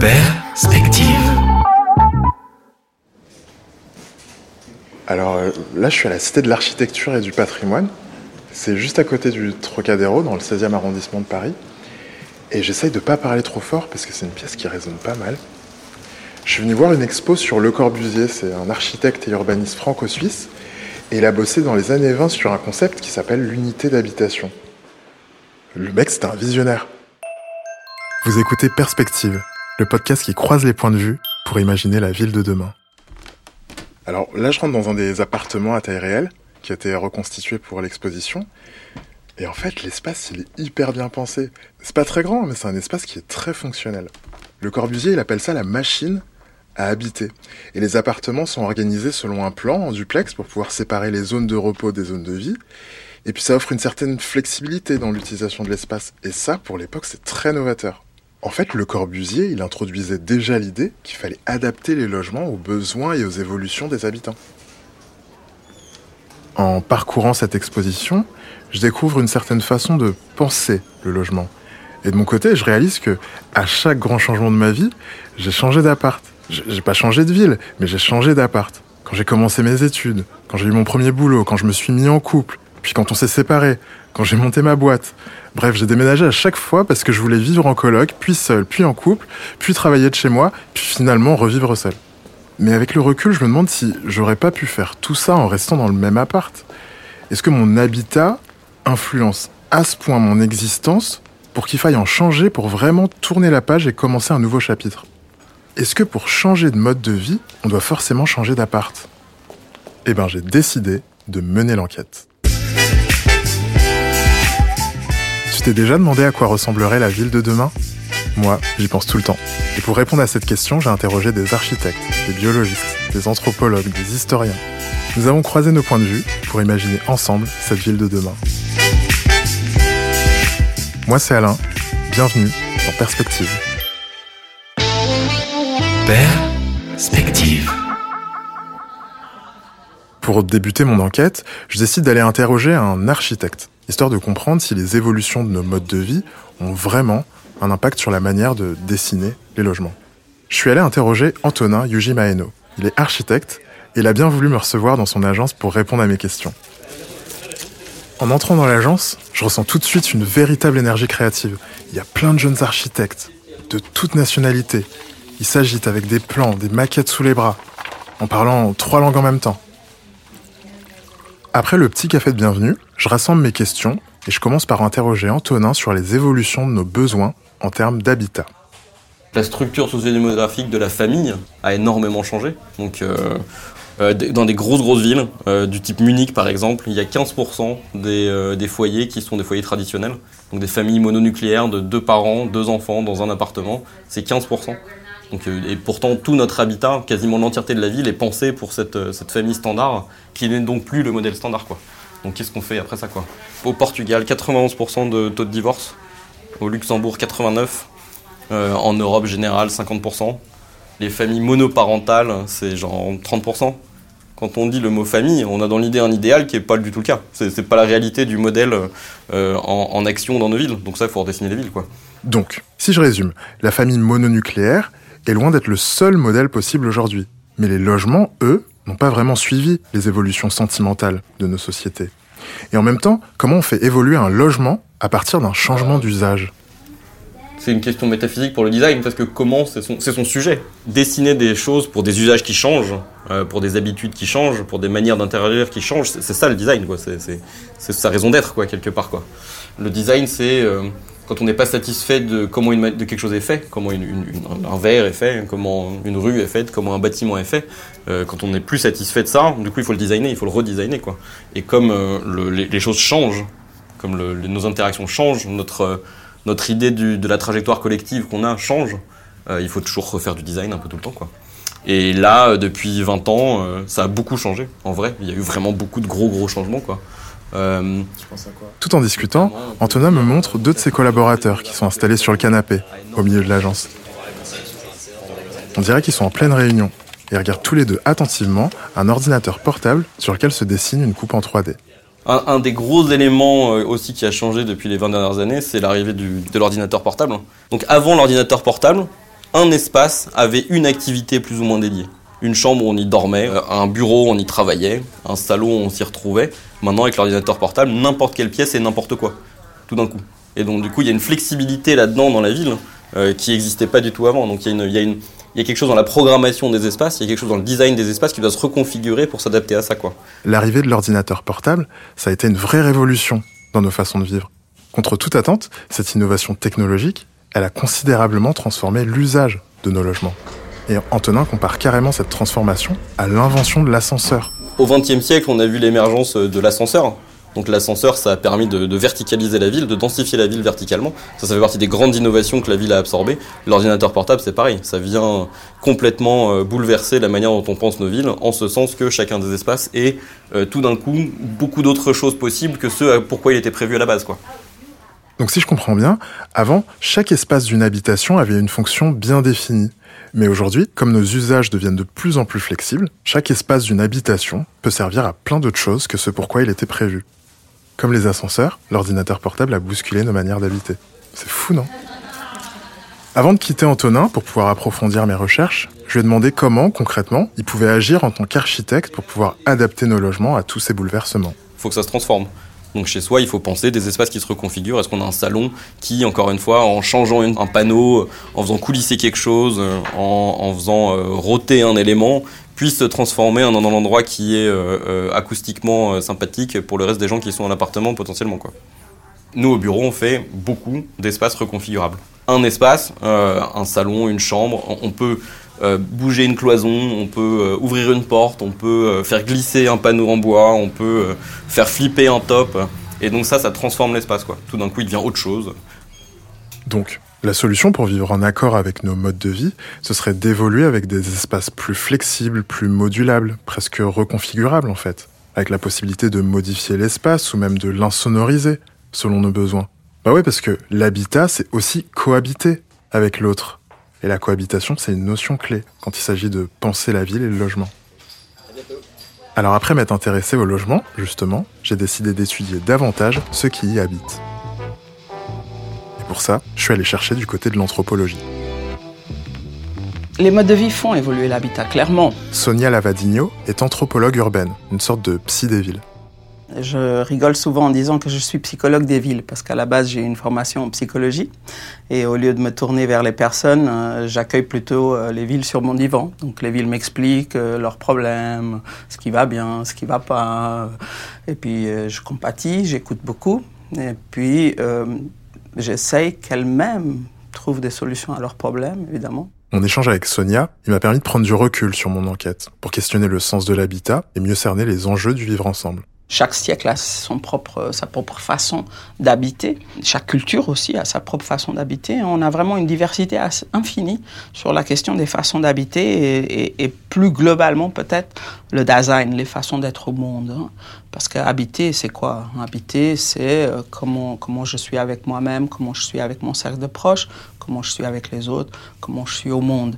Perspective. Alors euh, là, je suis à la Cité de l'Architecture et du Patrimoine. C'est juste à côté du Trocadéro, dans le 16e arrondissement de Paris. Et j'essaye de ne pas parler trop fort parce que c'est une pièce qui résonne pas mal. Je suis venu voir une expo sur Le Corbusier. C'est un architecte et urbaniste franco-suisse. Et il a bossé dans les années 20 sur un concept qui s'appelle l'unité d'habitation. Le mec, c'était un visionnaire. Vous écoutez Perspective, le podcast qui croise les points de vue pour imaginer la ville de demain. Alors là, je rentre dans un des appartements à taille réelle qui a été reconstitué pour l'exposition. Et en fait, l'espace, il est hyper bien pensé. C'est pas très grand, mais c'est un espace qui est très fonctionnel. Le Corbusier, il appelle ça la machine à habiter. Et les appartements sont organisés selon un plan en duplex pour pouvoir séparer les zones de repos des zones de vie. Et puis ça offre une certaine flexibilité dans l'utilisation de l'espace. Et ça, pour l'époque, c'est très novateur. En fait, Le Corbusier, il introduisait déjà l'idée qu'il fallait adapter les logements aux besoins et aux évolutions des habitants. En parcourant cette exposition, je découvre une certaine façon de penser le logement. Et de mon côté, je réalise que à chaque grand changement de ma vie, j'ai changé d'appart. J'ai pas changé de ville, mais j'ai changé d'appart. Quand j'ai commencé mes études, quand j'ai eu mon premier boulot, quand je me suis mis en couple, puis quand on s'est séparés, quand j'ai monté ma boîte. Bref, j'ai déménagé à chaque fois parce que je voulais vivre en coloc, puis seul, puis en couple, puis travailler de chez moi, puis finalement revivre seul. Mais avec le recul, je me demande si j'aurais pas pu faire tout ça en restant dans le même appart. Est-ce que mon habitat influence à ce point mon existence pour qu'il faille en changer pour vraiment tourner la page et commencer un nouveau chapitre? Est-ce que pour changer de mode de vie, on doit forcément changer d'appart? Eh ben, j'ai décidé de mener l'enquête. Tu t'es déjà demandé à quoi ressemblerait la ville de demain Moi, j'y pense tout le temps. Et pour répondre à cette question, j'ai interrogé des architectes, des biologistes, des anthropologues, des historiens. Nous avons croisé nos points de vue pour imaginer ensemble cette ville de demain. Moi, c'est Alain. Bienvenue dans Perspective. Perspective. Pour débuter mon enquête, je décide d'aller interroger un architecte histoire de comprendre si les évolutions de nos modes de vie ont vraiment un impact sur la manière de dessiner les logements. Je suis allé interroger Antonin Yuji Maeno. Il est architecte et il a bien voulu me recevoir dans son agence pour répondre à mes questions. En entrant dans l'agence, je ressens tout de suite une véritable énergie créative. Il y a plein de jeunes architectes, de toutes nationalités. Ils s'agitent avec des plans, des maquettes sous les bras, en parlant trois langues en même temps. Après le petit café de bienvenue, je rassemble mes questions et je commence par interroger Antonin sur les évolutions de nos besoins en termes d'habitat. La structure sociodémographique de la famille a énormément changé. Donc, euh, euh, dans des grosses grosses villes, euh, du type Munich par exemple, il y a 15% des, des, foyers qui sont des foyers traditionnels. Donc des familles mononucléaires de deux parents, deux enfants dans un appartement, c'est 15%. Euh, et pourtant, tout notre habitat, quasiment l'entièreté de la ville, est pensé pour cette, euh, cette famille standard, qui n'est donc plus le modèle standard. Quoi. Donc qu'est-ce qu'on fait après ça quoi? Au Portugal, 91% de taux de divorce. Au Luxembourg, 89%. Euh, en Europe générale, 50%. Les familles monoparentales, c'est genre 30%. Quand on dit le mot famille, on a dans l'idée un idéal qui n'est pas du tout le cas. C'est, n'est pas la réalité du modèle en, en, action dans nos villes. Donc ça, il faut redessiner les villes. quoi. Donc, si je résume, la famille mononucléaire, est loin d'être le seul modèle possible aujourd'hui. Mais les logements, eux, n'ont pas vraiment suivi les évolutions sentimentales de nos sociétés. Et en même temps, comment on fait évoluer un logement à partir d'un changement d'usage? C'est une question métaphysique pour le design parce que comment c'est son, sujet. Dessiner des choses pour des usages qui changent, euh, pour des habitudes qui changent, pour des manières d'interagir qui changent, c'est ça le design, quoi. C'est sa raison d'être, quoi, quelque part, quoi. Le design, c'est euh, quand on n'est pas satisfait de comment une, de quelque chose est fait, comment un verre est fait, comment une rue est faite, comment un bâtiment est fait, euh, quand on n'est plus satisfait de ça, du coup il faut le designer, il faut le redesigner quoi. Et comme euh, les, choses changent, comme nos interactions changent, notre, euh, notre idée de la trajectoire collective qu'on a change, il faut toujours refaire du design un peu tout le temps quoi. Et là, depuis 20 ans, ça a beaucoup changé, en vrai. Il y a eu vraiment beaucoup de gros gros changements quoi. Euh, Tout en discutant, Antonin me montre deux de ses collaborateurs qui sont installés sur le canapé, au milieu de l'agence. On dirait qu'ils sont en pleine réunion et regardent tous les deux attentivement un ordinateur portable sur lequel se dessine une coupe en 3D. Un, des gros éléments euh, aussi qui a changé depuis les 20 dernières années, c'est l'arrivée de l'ordinateur portable. Donc avant l'ordinateur portable, un espace avait une activité plus ou moins dédiée. Une chambre, on y dormait, euh, un bureau, on y travaillait, un salon, on s'y retrouvait. Maintenant, avec l'ordinateur portable, n'importe quelle pièce est n'importe quoi, tout d'un coup. Et donc, du coup, il y a une flexibilité là-dedans dans la ville euh, qui n'existait pas du tout avant. Donc, il y, a quelque chose dans la programmation des espaces, il y a quelque chose dans le design des espaces qui doit se reconfigurer pour s'adapter à ça, quoi. L'arrivée de l'ordinateur portable, ça a été une vraie révolution dans nos façons de vivre. Contre toute attente, cette innovation technologique, elle a considérablement transformé l'usage de nos logements. Et Antonin compare carrément cette transformation à l'invention de l'ascenseur. Au XXe siècle, on a vu l'émergence de l'ascenseur. Donc l'ascenseur, ça a permis de, verticaliser la ville, de densifier la ville verticalement. Ça, ça fait partie des grandes innovations que la ville a absorbées. L'ordinateur portable, c'est pareil. Ça vient complètement euh, bouleverser la manière dont on pense nos villes, en ce sens que chacun des espaces est euh, tout d'un coup beaucoup d'autres choses possibles que ce pourquoi il était prévu à la base. Quoi. Donc si je comprends bien, avant, chaque espace d'une habitation avait une fonction bien définie. Mais aujourd'hui, comme nos usages deviennent de plus en plus flexibles, chaque espace d'une habitation peut servir à plein d'autres choses que ce pourquoi il était prévu. Comme les ascenseurs, l'ordinateur portable a bousculé nos manières d'habiter. C'est fou, non? Avant de quitter Antonin pour pouvoir approfondir mes recherches, je lui ai demandé comment, concrètement, il pouvait agir en tant qu'architecte pour pouvoir adapter nos logements à tous ces bouleversements. Faut que ça se transforme. Donc chez soi, il faut penser des espaces qui se reconfigurent. Est-ce qu'on a un salon qui, encore une fois, en changeant un panneau, en faisant coulisser quelque chose, euh, en, faisant euh, roter un élément, puisse se transformer en un endroit qui est euh, acoustiquement sympathique pour le reste des gens qui sont dans l'appartement potentiellement. Quoi. Nous, au bureau, on fait beaucoup d'espaces reconfigurables. Un espace, un salon, une chambre, on peut euh, bouger une cloison, on peut euh, ouvrir une porte, on peut euh, faire glisser un panneau en bois, on peut faire flipper un top. Et donc ça, ça transforme l'espace. quoi. Tout d'un coup, il devient autre chose. Donc, la solution pour vivre en accord avec nos modes de vie, ce serait d'évoluer avec des espaces plus flexibles, plus modulables, presque reconfigurables en fait, avec la possibilité de modifier l'espace ou même de l'insonoriser selon nos besoins. Bah ouais, parce que l'habitat, c'est aussi cohabiter avec l'autre. Et la cohabitation, c'est une notion clé quand il s'agit de penser la ville et le logement. Alors après m'être intéressé au logement, justement, j'ai décidé d'étudier davantage ceux qui y habitent. Et pour ça, je suis allé chercher du côté de l'anthropologie. Les modes de vie font évoluer l'habitat, clairement. Sonia Lavadino est anthropologue urbaine, une sorte de psy des villes. Je rigole souvent en disant que je suis psychologue des villes, parce qu'à la base, j'ai une formation en psychologie. Et au lieu de me tourner vers les personnes, euh, j'accueille plutôt euh, les villes sur mon divan. Donc les villes m'expliquent euh, leurs problèmes, ce qui va bien, ce qui va pas. Et puis je compatis, j'écoute beaucoup. Et puis j'essaye qu'elles-mêmes trouvent des solutions à leurs problèmes, évidemment. Mon échange avec Sonia, il m'a permis de prendre du recul sur mon enquête, pour questionner le sens de l'habitat et mieux cerner les enjeux du vivre ensemble. Chaque siècle a son propre, sa propre façon d'habiter. Chaque culture aussi a sa propre façon d'habiter. On a vraiment une diversité infinie sur la question des façons d'habiter et, plus globalement peut-être le design, les façons d'être au monde. Hein. Parce qu'habiter, c'est quoi? Habiter, c'est euh, comment, comment je suis avec moi-même, comment je suis avec mon cercle de proches, comment je suis avec les autres, comment je suis au monde.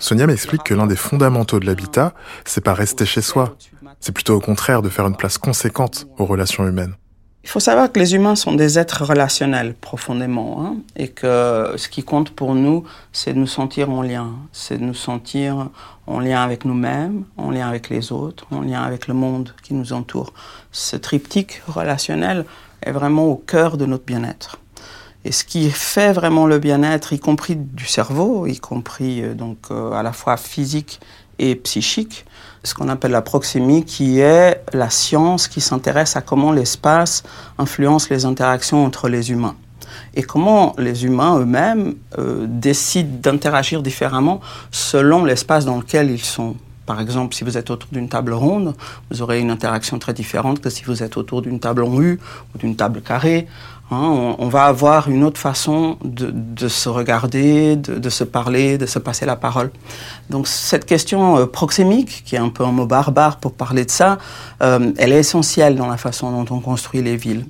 Sonia m'explique que l'un des fondamentaux de l'habitat, c'est pas rester chez soi, c'est plutôt au contraire de faire une place conséquente aux relations humaines. Il faut savoir que les humains sont des êtres relationnels profondément hein, et que ce qui compte pour nous, c'est de nous sentir en lien, c'est de nous sentir en lien avec nous-mêmes, en lien avec les autres, en lien avec le monde qui nous entoure. Ce triptyque relationnel est vraiment au cœur de notre bien-être. Et ce qui fait vraiment le bien-être, y compris du cerveau, y compris euh, donc euh, à la fois physique et psychique, ce qu'on appelle la proxémie, qui est la science qui s'intéresse à comment l'espace influence les interactions entre les humains et comment les humains eux-mêmes euh, décident d'interagir différemment selon l'espace dans lequel ils sont. Par exemple, si vous êtes autour d'une table ronde, vous aurez une interaction très différente que si vous êtes autour d'une table en U ou d'une table carrée. Hein. on, va avoir une autre façon de, se regarder, de, se parler, de se passer la parole. Donc cette question euh, proxémique, qui est un peu un mot barbare pour parler de ça, euh, elle est essentielle dans la façon dont on construit les villes.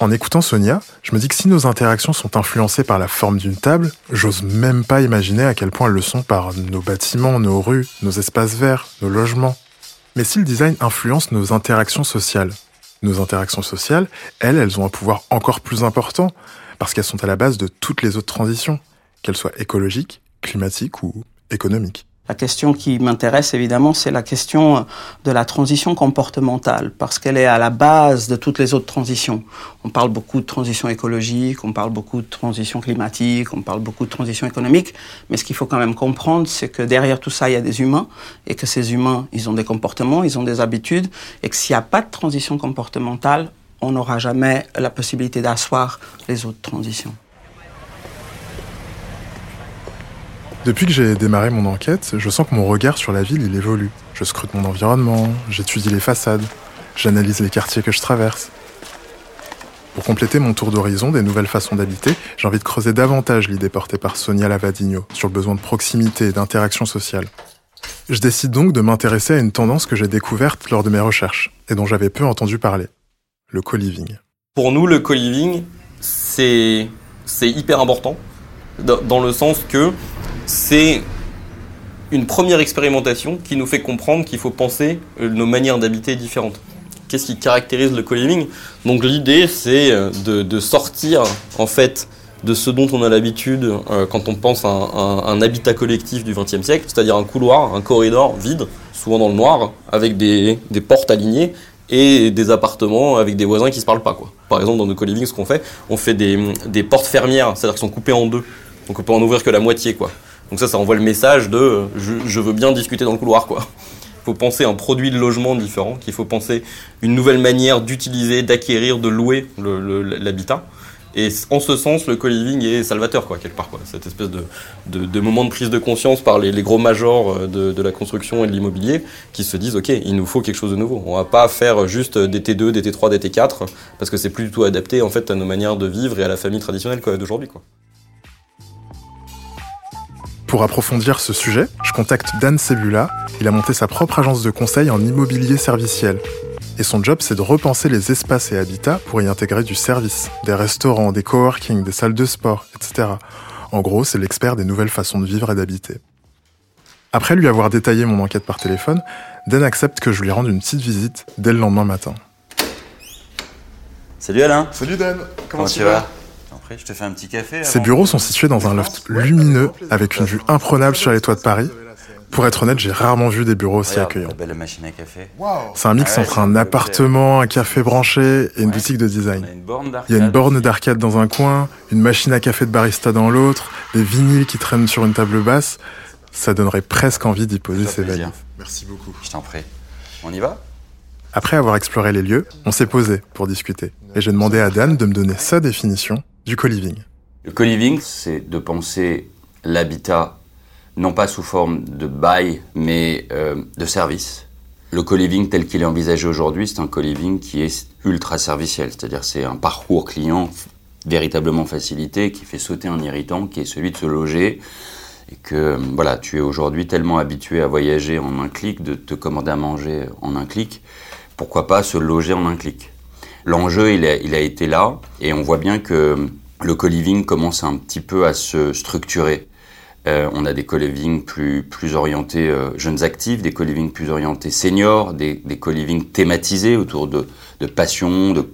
En écoutant Sonia, je me dis que si nos interactions sont influencées par la forme d'une table, j'ose même pas imaginer à quel point elles le sont par nos bâtiments, nos rues, nos espaces verts, nos logements. Mais si le design influence nos interactions sociales, nos interactions sociales, elles, elles ont un pouvoir encore plus important, parce qu'elles sont à la base de toutes les autres transitions. qu'elle soit écologique, climatique ou économique. La question qui m'intéresse évidemment, c'est la question de la transition comportementale, parce qu'elle est à la base de toutes les autres transitions. On parle beaucoup de transition écologique, on parle beaucoup de transition climatique, on parle beaucoup de transition économique, mais ce qu'il faut quand même comprendre, c'est que derrière tout ça, il y a des humains, et que ces humains, ils ont des comportements, ils ont des habitudes, et que s'il n'y a pas de transition comportementale, on n'aura jamais la possibilité d'asseoir les autres transitions. Depuis que j'ai démarré mon enquête, je sens que mon regard sur la ville, il évolue. Je scrute mon environnement, j'étudie les façades, j'analyse les quartiers que je traverse. Pour compléter mon tour d'horizon des nouvelles façons d'habiter, j'ai envie de creuser davantage l'idée portée par Sonia Lavadino sur le besoin de proximité et d'interaction sociale. Je décide donc de m'intéresser à une tendance que j'ai découverte lors de mes recherches et dont j'avais peu entendu parler, le co-living. Pour nous, le co-living, c'est hyper important dans le sens que c'est une première expérimentation qui nous fait comprendre qu'il faut penser euh, nos manières d'habiter différentes. Qu'est-ce qui caractérise le co-living? Donc l'idée, c'est euh, de, sortir en fait de ce dont on a l'habitude euh, quand on pense à un, habitat collectif du XXe siècle, c'est-à-dire un couloir, un corridor vide, souvent dans le noir, avec des, portes alignées et des appartements avec des voisins qui se parlent pas quoi. Par exemple dans nos co-living, ce qu'on fait, on fait des, des portes fermières, c'est-à-dire qu'elles sont coupées en deux, donc on peut en ouvrir que la moitié quoi. Donc ça, ça envoie le message de je, veux bien discuter dans le couloir, quoi. Il faut penser un produit de logement différent, qu'il faut penser une nouvelle manière d'utiliser, d'acquérir, de louer l'habitat. Et en ce sens, le co-living est salvateur, quoi, quelque part. Quoi. Cette espèce de, de, moment de prise de conscience par les, gros majors euh, de, de, la construction et de l'immobilier qui se disent, OK, il nous faut quelque chose de nouveau. On va pas faire juste des T2, des T3, des T4, parce que c'est plus du tout adapté, en fait, à nos manières de vivre et à la famille traditionnelle d'aujourd'hui, quoi. Pour approfondir ce sujet, je contacte Dan Sebula. Il a monté sa propre agence de conseil en immobilier serviciel. Et son job, c'est de repenser les espaces et habitats pour y intégrer du service, des restaurants, des coworking, des salles de sport, etc. En gros, c'est l'expert des nouvelles façons de vivre et d'habiter. Après lui avoir détaillé mon enquête par téléphone, Dan accepte que je lui rende une petite visite dès le lendemain matin. Salut Alain Salut Dan Comment, tu vas? Je te fais un petit café. Ces bureaux sont situés dans un loft lumineux avec une vue imprenable sur les toits de Paris. Pour être honnête, j'ai rarement vu des bureaux aussi accueillants. C'est un mix entre un appartement, un café branché et une boutique de design. Il y a une borne d'arcade dans un coin, une machine à café de barista dans l'autre, des vinyles qui traînent sur une table basse. Ça donnerait presque envie d'y poser ses valises. Merci beaucoup. Je t'en prie. On y va? Après avoir exploré les lieux, on s'est posé pour discuter. Et j'ai demandé à Dan de me donner sa définition du co-living. Le co-living, c'est de penser l'habitat non pas sous forme de bail, mais euh, de service. Le co-living tel qu'il est envisagé aujourd'hui, c'est un co-living qui est ultra serviciel, c'est-à-dire c'est un parcours client véritablement facilité qui fait sauter un irritant, qui est celui de se loger. Et que voilà, tu es aujourd'hui tellement habitué à voyager en un clic, de te commander à manger en un clic, pourquoi pas se loger en un clic? L'enjeu, il a, été là, et on voit bien que le co-living commence un petit peu à se structurer. Euh, on a des co-living plus, orientés euh, jeunes actifs, des co-living plus orientés seniors, des, co-living thématisés autour de, passions, de,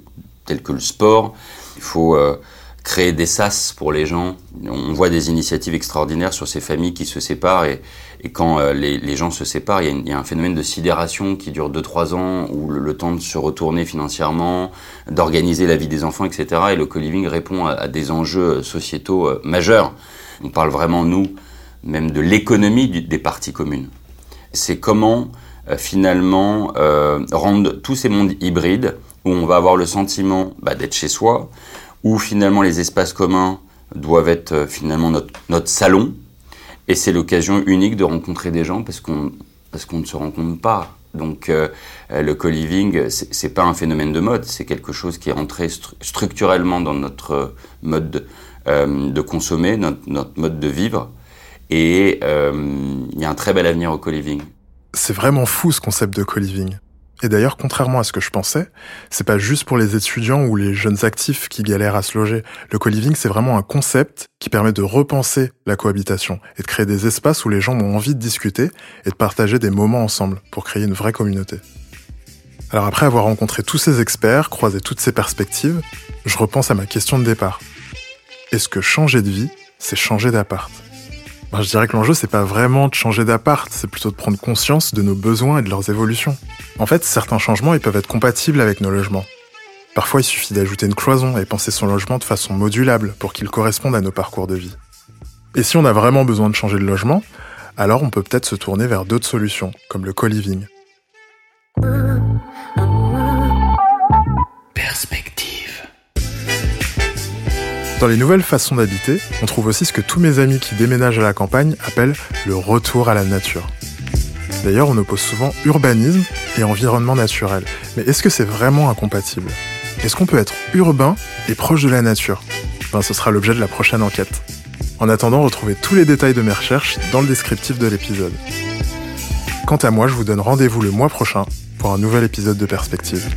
tels que le sport. Il faut euh, créer des sas pour les gens. On voit des initiatives extraordinaires sur ces familles qui se séparent et, quand euh, les, gens se séparent, il y, a, un phénomène de sidération qui dure 2-3 ans, où le, temps de se retourner financièrement, d'organiser la vie des enfants, etc. Et le co-living répond à, des enjeux sociétaux euh, majeurs. On parle vraiment, nous, même de l'économie des parties communes. C'est comment euh, finalement rendre tous ces mondes hybrides, où on va avoir le sentiment bah, d'être chez soi, où finalement les espaces communs doivent être finalement notre, notre salon, et c'est l'occasion unique de rencontrer des gens parce qu'on qu'on ne se rencontre pas. Donc euh, le co-living, c'est pas un phénomène de mode, c'est quelque chose qui est rentré structurellement dans notre mode de, euh, consommer, notre, mode de vivre. Et euh, il y a un très bel avenir au co-living. C'est vraiment fou ce concept de co-living. Et d'ailleurs, contrairement à ce que je pensais, c'est pas juste pour les étudiants ou les jeunes actifs qui galèrent à se loger. Le co-living, c'est vraiment un concept qui permet de repenser la cohabitation et de créer des espaces où les gens ont envie de discuter et de partager des moments ensemble pour créer une vraie communauté. Alors après avoir rencontré tous ces experts, croisé toutes ces perspectives, je repense à ma question de départ. Est-ce que changer de vie, c'est changer d'appart? Je dirais que l'enjeu, c'est pas vraiment de changer d'appart, c'est plutôt de prendre conscience de nos besoins et de leurs évolutions. En fait, certains changements, ils peuvent être compatibles avec nos logements. Parfois, il suffit d'ajouter une cloison et penser son logement de façon modulable pour qu'il corresponde à nos parcours de vie. Et si on a vraiment besoin de changer de logement, alors on peut peut-être se tourner vers d'autres solutions, comme le co-living. Dans les nouvelles façons d'habiter, on trouve aussi ce que tous mes amis qui déménagent à la campagne appellent le retour à la nature. D'ailleurs, on oppose souvent urbanisme et environnement naturel. Mais est-ce que c'est vraiment incompatible? Est-ce qu'on peut être urbain et proche de la nature? Ben, Ce sera l'objet de la prochaine enquête. En attendant, retrouvez tous les détails de mes recherches dans le descriptif de l'épisode. Quant à moi, je vous donne rendez-vous le mois prochain pour un nouvel épisode de Perspective.